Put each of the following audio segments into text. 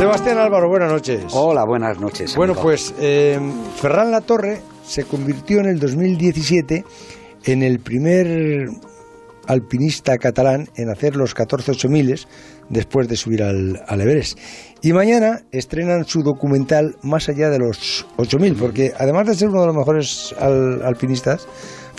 Sebastián Álvaro, buenas noches. Hola, buenas noches. Bueno, pues eh, Ferran Latorre se convirtió en el 2017 en el primer alpinista catalán en hacer los 14 8000 después de subir al, al Everest. Y mañana estrenan su documental Más allá de los 8000, porque además de ser uno de los mejores al- alpinistas,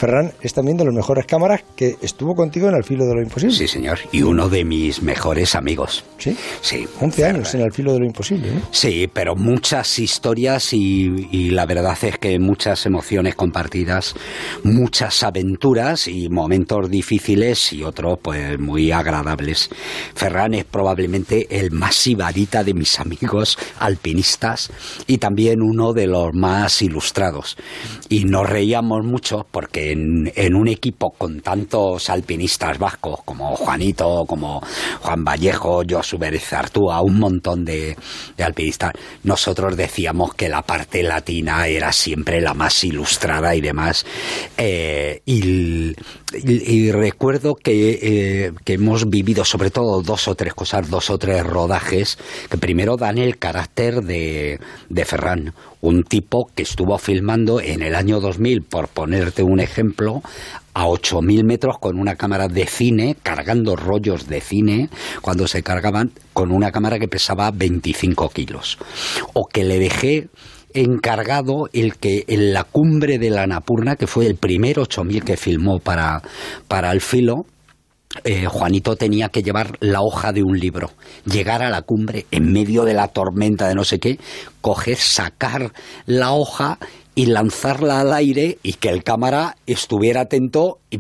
Ferran es también de los mejores cámaras que estuvo contigo en el filo de lo imposible. Sí, señor. Y uno de mis mejores amigos. ¿Sí? Sí. 11 años en el filo de lo imposible, ¿no? Sí, pero muchas historias y, y la verdad es que muchas emociones compartidas, muchas aventuras y momentos difíciles y otros pues muy agradables. Ferran es probablemente el más sibarita de mis amigos alpinistas y también uno de los más ilustrados. Y nos reíamos mucho porque en, un equipo con tantos alpinistas vascos como Juanito, como Juan Vallejo, Josu Pérez Artúa, un montón de, de alpinistas, nosotros decíamos que la parte latina era siempre la más ilustrada y demás. Eh, y recuerdo que, eh, que hemos vivido sobre todo dos o tres cosas, dos o tres rodajes, que primero dan el carácter de, de Ferran, un tipo que estuvo filmando en el año 2000, por ponerte un ejemplo, a 8.000 metros con una cámara de cine, cargando rollos de cine, cuando se cargaban con una cámara que pesaba 25 kilos. O que le dejé encargado el que en la cumbre de la Napurna, que fue el primer 8000 que filmó para, para el filo, eh, Juanito tenía que llevar la hoja de un libro, llegar a la cumbre en medio de la tormenta de no sé qué, coger, sacar la hoja y lanzarla al aire y que el cámara estuviera atento y,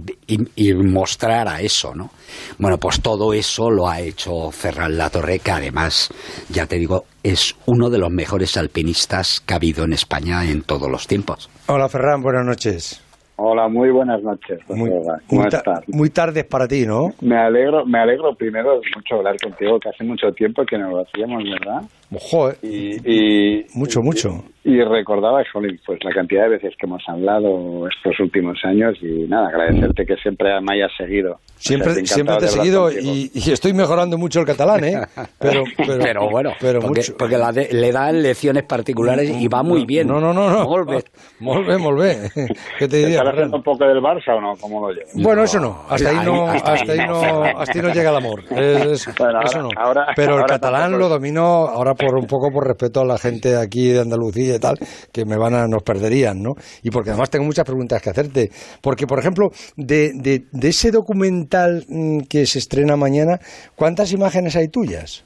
y- mostrara eso, ¿no? Bueno, pues todo eso lo ha hecho Ferran Latorre, que además, ya te digo, es uno de los mejores alpinistas que ha habido en España en todos los tiempos. Hola Ferran, buenas noches. Hola, muy buenas noches. Muy. ¿Cómo muy estás? muy para ti, ¿no? Me alegro, me alegro primero mucho hablar contigo, que hace mucho tiempo que no lo hacíamos, ¿verdad? Joder, Y, y- mucho, mucho. y recordaba, jolín, pues la cantidad de veces que hemos hablado estos últimos años y nada, agradecerte que siempre me hayas seguido. Siempre, O sea, estoy siempre te he seguido y, y estoy mejorando mucho el catalán, ¿eh? Pero, pero, bueno, pero porque, mucho. porque la de- le dan lecciones particulares y va muy bien. No, no, no, no. Molt bé, molt bé. ¿Qué te ¿Te diría, ¿Estás haciendo un poco del Barça o no? ¿Cómo lo llevas? Bueno, eso no. Hasta ahí no, hasta ahí no. no, hasta ahí no llega el amor. Es- Bueno, ahora- eso no. ahora- Pero el ahora catalán tampoco- lo domino ahora por un poco por respeto a la gente aquí de Andalucía y tal, que me van a nos perderían, ¿no? Y porque además tengo muchas preguntas que hacerte, porque por ejemplo de, de, de ese documental mm, que se estrena mañana, ¿cuántas imágenes hay tuyas?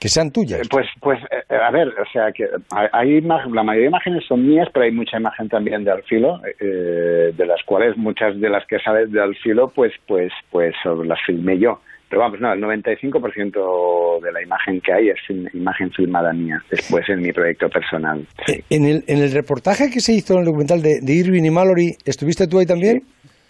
Que sean tuyas. Eh, Pues, pues, eh, a ver, o sea, que hay, la mayoría de imágenes son mías, pero hay mucha imagen también de Alfilo, eh, de las cuales muchas de las que salen de Alfilo, pues, pues, pues eh, las filmé yo. Pero vamos, no, el 95% de la imagen que hay es imagen filmada mía, después en mi proyecto personal. Sí. Eh, En el, en el reportaje que se hizo en el documental de, de Irving y Mallory, ¿estuviste tú ahí también?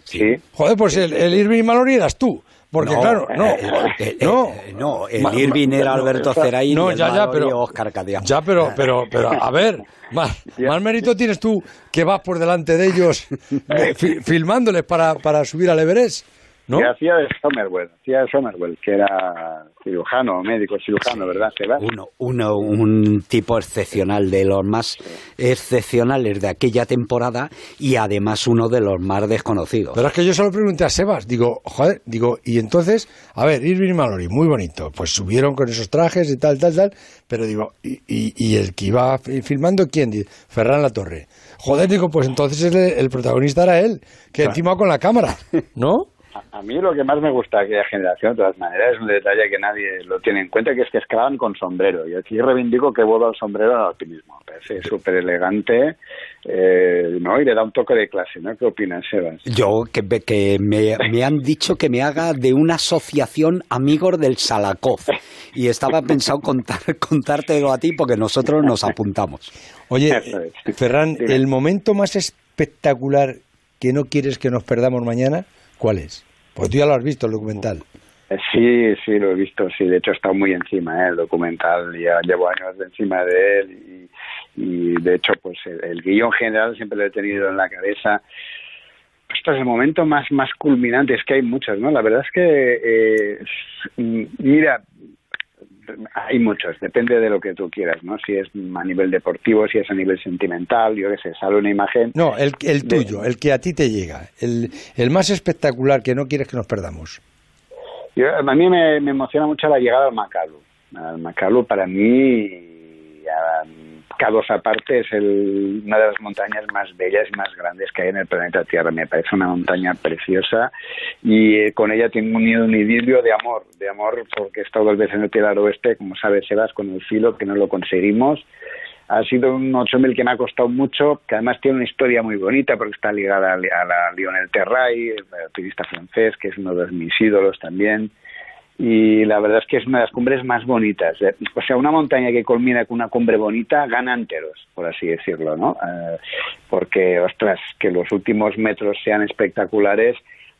Sí. Joder, pues el, el Irving y Mallory eras tú. Porque No, claro, no, eh, eh, no. eh, no, el Ma- Irving era Alberto Ceraín No, y el ya, pero. Óscar Cadián. Ya, pero, pero, pero, a ver, más, más mérito tienes tú que vas por delante de ellos eh, fi- filmándoles para, para subir al Everest, ¿no? Que hacía de Somerwell, hacía de Somerwell, que era cirujano, médico cirujano, ¿verdad? Sebas? Uno, uno, un tipo excepcional, de los más excepcionales de aquella temporada y además uno de los más desconocidos. Pero es que yo solo pregunté a Sebas, digo, joder, digo, y entonces, a ver, Irving y Mallory, muy bonito, pues subieron con esos trajes y tal, tal, tal, pero digo, ¿y, y, y el que iba fi- filmando quién? Dice, Ferran La Torre. Joder, digo, pues entonces el, el protagonista era él, que encima con la cámara, ¿no? A, a mí lo que más me gusta de aquella generación, de todas maneras, es un detalle que nadie lo tiene en cuenta, que es que escalaban con sombrero. Y aquí reivindico que vuelvo al sombrero al alpinismo. Parece súper elegante, eh, ¿no? Y le da un toque de clase, ¿no? ¿Qué opinas, Sebas? Yo, que, que me, me han dicho que me haga de una asociación amigos del Salakoff. Y estaba pensado contar, contártelo a ti porque nosotros nos apuntamos. Oye, es. Ferran, Dime. el momento más espectacular que no quieres que nos perdamos mañana, ¿cuál es? Pues tú ya lo has visto, el documental. Eh, Sí, sí, lo he visto, sí. De hecho, he estado muy encima, ¿eh? El documental, ya llevo años de encima de él y, de hecho, pues el, el guion general siempre lo he tenido en la cabeza. Esto es el momento más, más culminante, es que hay muchos, ¿no? La verdad es que, eh, mm, mira, hay muchos, depende de lo que tú quieras, ¿no? Si es a nivel deportivo, si es a nivel sentimental, yo qué sé, sale una imagen... No, el, el tuyo, el que a ti te llega, el, el más espectacular que no quieres que nos perdamos. a mí me, emociona mucho la llegada al Macalu. Al Macalu para mí, K2 aparte es el, una de las montañas más bellas y más grandes que hay en el planeta Tierra. Me parece una montaña preciosa y eh, con ella tengo unido un idilio de amor, de amor porque he estado dos veces en el Pilar Oeste, como sabes, Sebas, con el filo, que no lo conseguimos. Ha sido un 8000 que me ha costado mucho, que además tiene una historia muy bonita porque está ligada a, la Lionel Terray, el turista francés, que es uno de mis ídolos también y la verdad es que es una de las cumbres más bonitas. Eh, o sea, una montaña que culmina con una cumbre bonita gana enteros, por así decirlo, ¿no? Eh, porque, ostras, que los últimos metros sean espectaculares,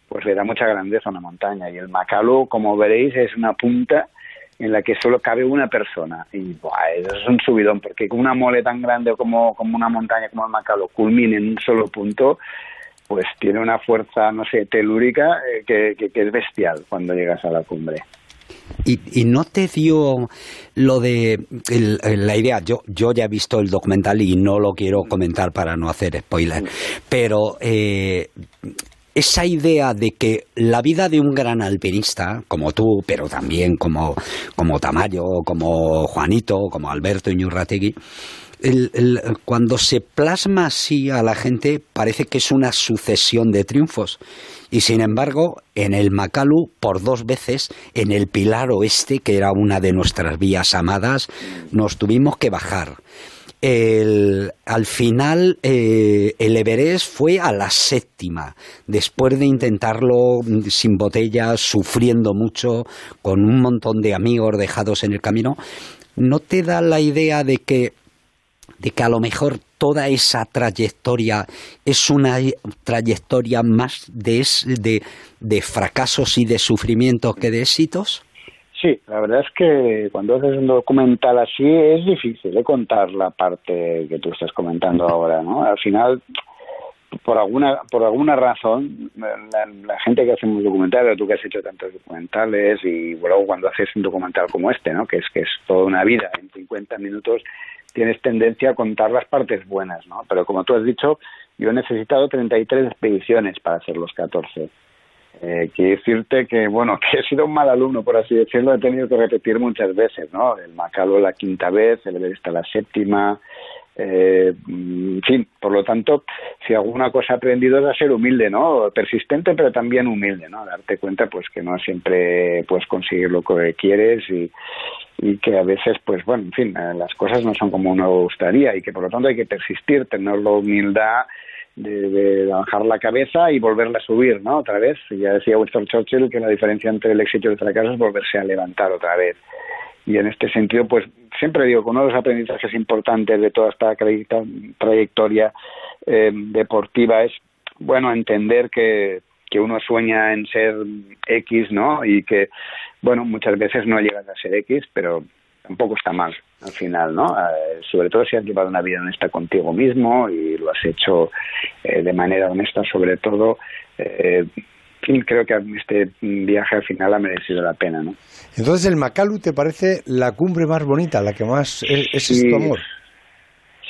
pues le da mucha grandeza una montaña. Y el Macalu, como veréis, es una punta en la que solo cabe una persona. Y buah, eso es un subidón, porque con una mole tan grande como, como una montaña como el Macalu culmine en un solo punto, pues tiene una fuerza, no sé, telúrica eh, que, que, es bestial cuando llegas a la cumbre. Y, no te dio lo de la idea, yo, yo ya he visto el documental y no lo quiero comentar para no hacer spoiler, pero eh, esa idea de que la vida de un gran alpinista, como tú, pero también como, como Tamayo, como Juanito, como Alberto Iñurrategui, cuando se plasma así a la gente parece que es una sucesión de triunfos. Y sin embargo, en el Macalu, por dos veces, en el Pilar Oeste, que era una de nuestras vías amadas, nos tuvimos que bajar. al final, eh, el Everest fue a la séptima, después de intentarlo sin botellas, sufriendo mucho, con un montón de amigos dejados en el camino. ¿No te da la idea de que de que a lo mejor toda esa trayectoria es una trayectoria más de, de, de fracasos y de sufrimientos que de éxitos? Sí, la verdad es que cuando haces un documental así es difícil de ¿eh? contar la parte que tú estás comentando ahora, ¿no? Al final, por alguna por alguna razón, la, gente que hacemos documentales, tú que has hecho tantos documentales y luego cuando haces un documental como este, ¿no? Que es que es toda una vida en 50 minutos, tienes tendencia a contar las partes buenas, ¿no? Pero como tú has dicho, yo he necesitado 33 expediciones para hacer los 14. Eh, quiero decirte que, bueno, que he sido un mal alumno, por así decirlo, he tenido que repetir muchas veces, ¿no? El Macalo la quinta vez, el Everest la séptima, eh, en fin, por lo tanto, si alguna cosa he aprendido es a ser humilde, ¿no? Persistente, pero también humilde, ¿no? Darte cuenta, pues, que no siempre puedes conseguir lo que quieres y, y que a veces, pues, bueno, en fin, eh, las cosas no son como uno gustaría y que por lo tanto hay que persistir, tener la humildad de, de, bajar la cabeza y volverla a subir, ¿no? Otra vez. Ya decía Winston Churchill que la diferencia entre el éxito y el fracaso es volverse a levantar otra vez. Y en este sentido, pues siempre digo que uno de los aprendizajes importantes de toda esta trayectoria eh, deportiva es, bueno, entender que, que uno sueña en ser X, ¿no? Y que, bueno, muchas veces no llegas a ser X, pero tampoco está mal al final, ¿no? Eh, sobre todo si has llevado una vida honesta contigo mismo y lo has hecho eh, de manera honesta, sobre todo, eh, creo que este viaje al final ha merecido la pena, ¿no? Entonces, ¿el Macalu te parece la cumbre más bonita, la que más es, es tu amor?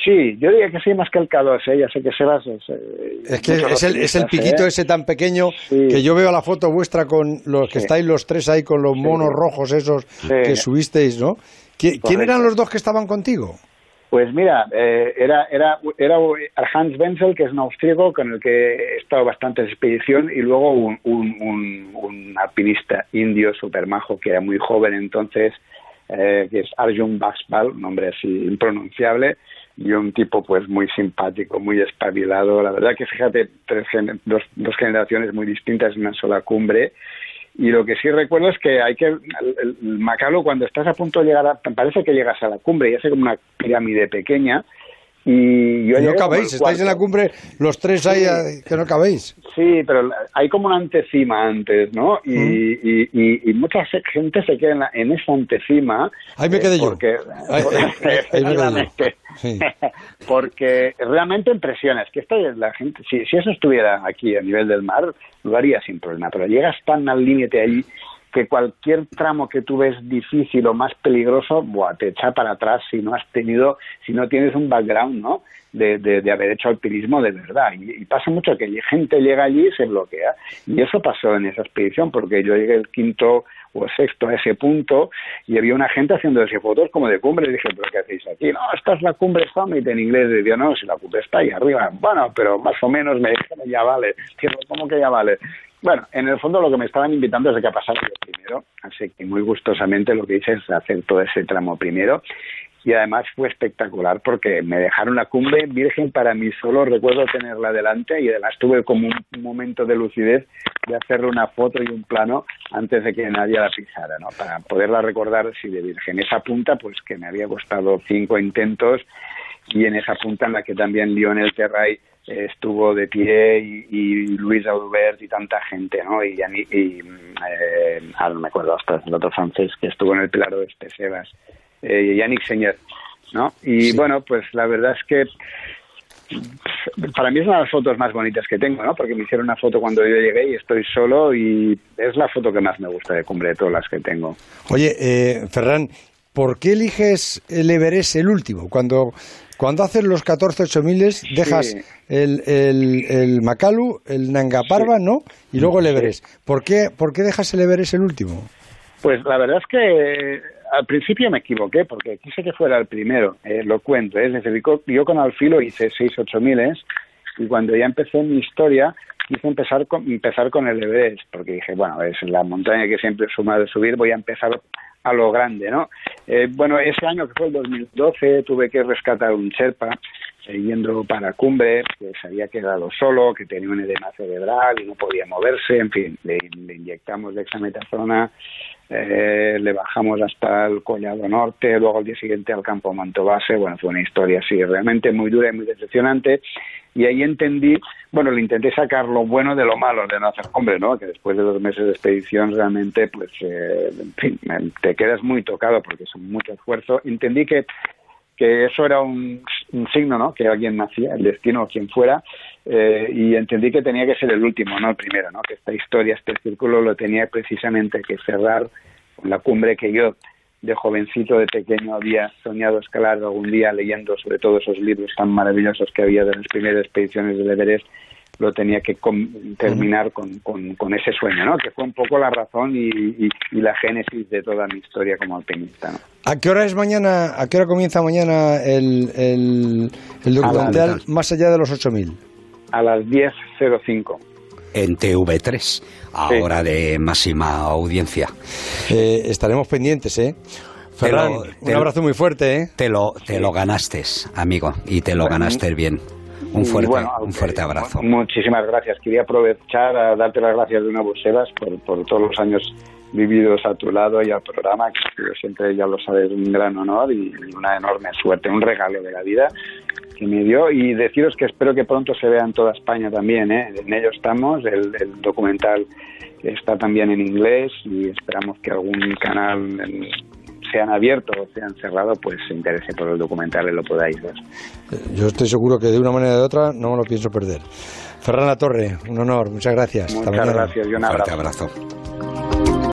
Sí, yo diría que sí, más que el K2, ¿eh? ya sé que Sebas es... Eh, es que es el, es el piquito ¿eh? ese tan pequeño que yo veo la foto vuestra con los que estáis los tres ahí con los monos rojos esos que subisteis, ¿no? ¿Quién eran los dos que estaban contigo? Pues mira, eh, era, era, era Hans Wenzel, que es un austríaco con el que he estado bastante en expedición, y luego un, un, alpinista indio super majo, que era muy joven entonces, eh, que es Arjun Baxpal, un nombre así impronunciable, y un tipo pues muy simpático, muy espabilado. La verdad que fíjate, tres, dos, dos generaciones muy distintas en una sola cumbre, y lo que sí recuerdo es que hay que el, Macalo cuando estás a punto de llegar a, parece que llegas a la cumbre y hace como una pirámide pequeña y yo no cabéis, estáis en la cumbre los tres ahí que no cabéis. Sí, pero hay como una antecima antes, ¿no? Y, mm. y, y, mucha gente se queda en, esa antecima. Ahí me quedé yo. Porque, porque realmente impresiones. Que esto la gente, si, si eso estuviera aquí a nivel del mar, lo haría sin problema. Pero llegas tan al límite ahí que cualquier tramo que tú ves difícil o más peligroso, buah, te echa para atrás si no has tenido, si no tienes un background, ¿no? De, de, haber hecho alpinismo de verdad. Y, pasa mucho que gente llega allí y se bloquea. Y eso pasó en esa expedición, porque yo llegué el quinto o sexto a ese punto y había una gente haciendo ese fotos como de cumbre. Y dije, ¿pero qué hacéis aquí? No, esta es la cumbre summit en inglés. Y yo, no, si la cumbre está ahí arriba. Bueno, pero más o menos me dijeron, ya vale. ¿cómo que ya vale? Bueno, en el fondo lo que me estaban invitando es de que pasara yo primero, así que muy gustosamente lo que hice es hacer todo ese tramo primero y además fue espectacular porque me dejaron la cumbre virgen para mí solo, recuerdo tenerla delante y además tuve como un momento de lucidez de hacerle una foto y un plano antes de que nadie la pisara, ¿no? Para poderla recordar así de virgen. Esa punta, pues que me había costado cinco intentos y en esa punta en la que también Lionel Terray estuvo de pie y, Luis Aubert y tanta gente, ¿no? Y, y eh, ahora no me acuerdo hasta el otro francés que estuvo en el Pilar Oeste, Sebas, eh, Yannick Señor, ¿no? Y bueno, pues la verdad es que para mí es una de las fotos más bonitas que tengo, ¿no? Porque me hicieron una foto cuando yo llegué y estoy solo y es la foto que más me gusta de cumbre de todas las que tengo. Oye, eh, Ferran, ¿por qué eliges el Everest el último? Cuando cuando haces los 14 8000 dejas el, el, el, Makalu, el Nanga Parbat, ¿no? Y luego el Everest. ¿Por qué, ¿Por qué dejas el Everest el último? Pues la verdad es que al principio me equivoqué porque quise que fuera el primero, eh, lo cuento. ¿eh? yo con Alfilo hice 6 8000 y cuando ya empecé mi historia quise empezar con, empezar con el Everest porque dije, bueno, es la montaña que siempre he sumado de subir, voy a empezar a lo grande, ¿no? Eh, bueno, ese año que fue el 2012 tuve que rescatar un Sherpa yendo para cumbre, que se había quedado solo, que tenía un edema cerebral y no podía moverse, en fin, le, inyectamos dexametasona, eh, le bajamos hasta el Collado Norte, luego al día siguiente al campo Mantobase, bueno, fue una historia así realmente muy dura y muy decepcionante, y ahí entendí, bueno, le intenté sacar lo bueno de lo malo de no hacer hombre, ¿no? Que después de dos meses de expedición realmente, pues, eh, en fin, te quedas muy tocado porque es mucho esfuerzo. Entendí que que eso era un, signo, ¿no? Que alguien nacía, el destino o quien fuera, eh, y entendí que tenía que ser el último, no el primero, ¿no? Que esta historia, este círculo lo tenía precisamente que cerrar con la cumbre que yo de jovencito, de pequeño, había soñado escalar algún día leyendo sobre todo esos libros tan maravillosos que había de las primeras expediciones del Everest, lo tenía que terminar con, con, ese sueño, ¿no? Que fue un poco la razón y, la génesis de toda mi historia como alpinista, ¿no? ¿A qué hora es mañana, a qué hora comienza mañana el, el, el documental Más allá de los 8000? A las 10.05 en TV3, ahora de máxima audiencia. Eh, estaremos pendientes, ¿eh? Ferran, un abrazo muy fuerte, ¿eh? Te lo, te lo ganaste, amigo, y te lo ganaste bien. Un fuerte, un fuerte abrazo. Muchísimas gracias. Quería aprovechar a darte las gracias de nuevo, Sebas, por, por todos los años vividos a tu lado y al programa, que siempre, ya lo sabes, un gran honor y una enorme suerte, un regalo de la vida que me dio y deciros que espero que pronto se vea en toda España también, ¿eh? en ello estamos, el, documental está también en inglés y esperamos que algún canal sean abierto o sean cerrado, pues se interese por el documental y lo podáis ver. Yo estoy seguro que de una manera o de otra no me lo pienso perder. Ferran La Torre, un honor, muchas gracias. Muchas gracias y un abrazo.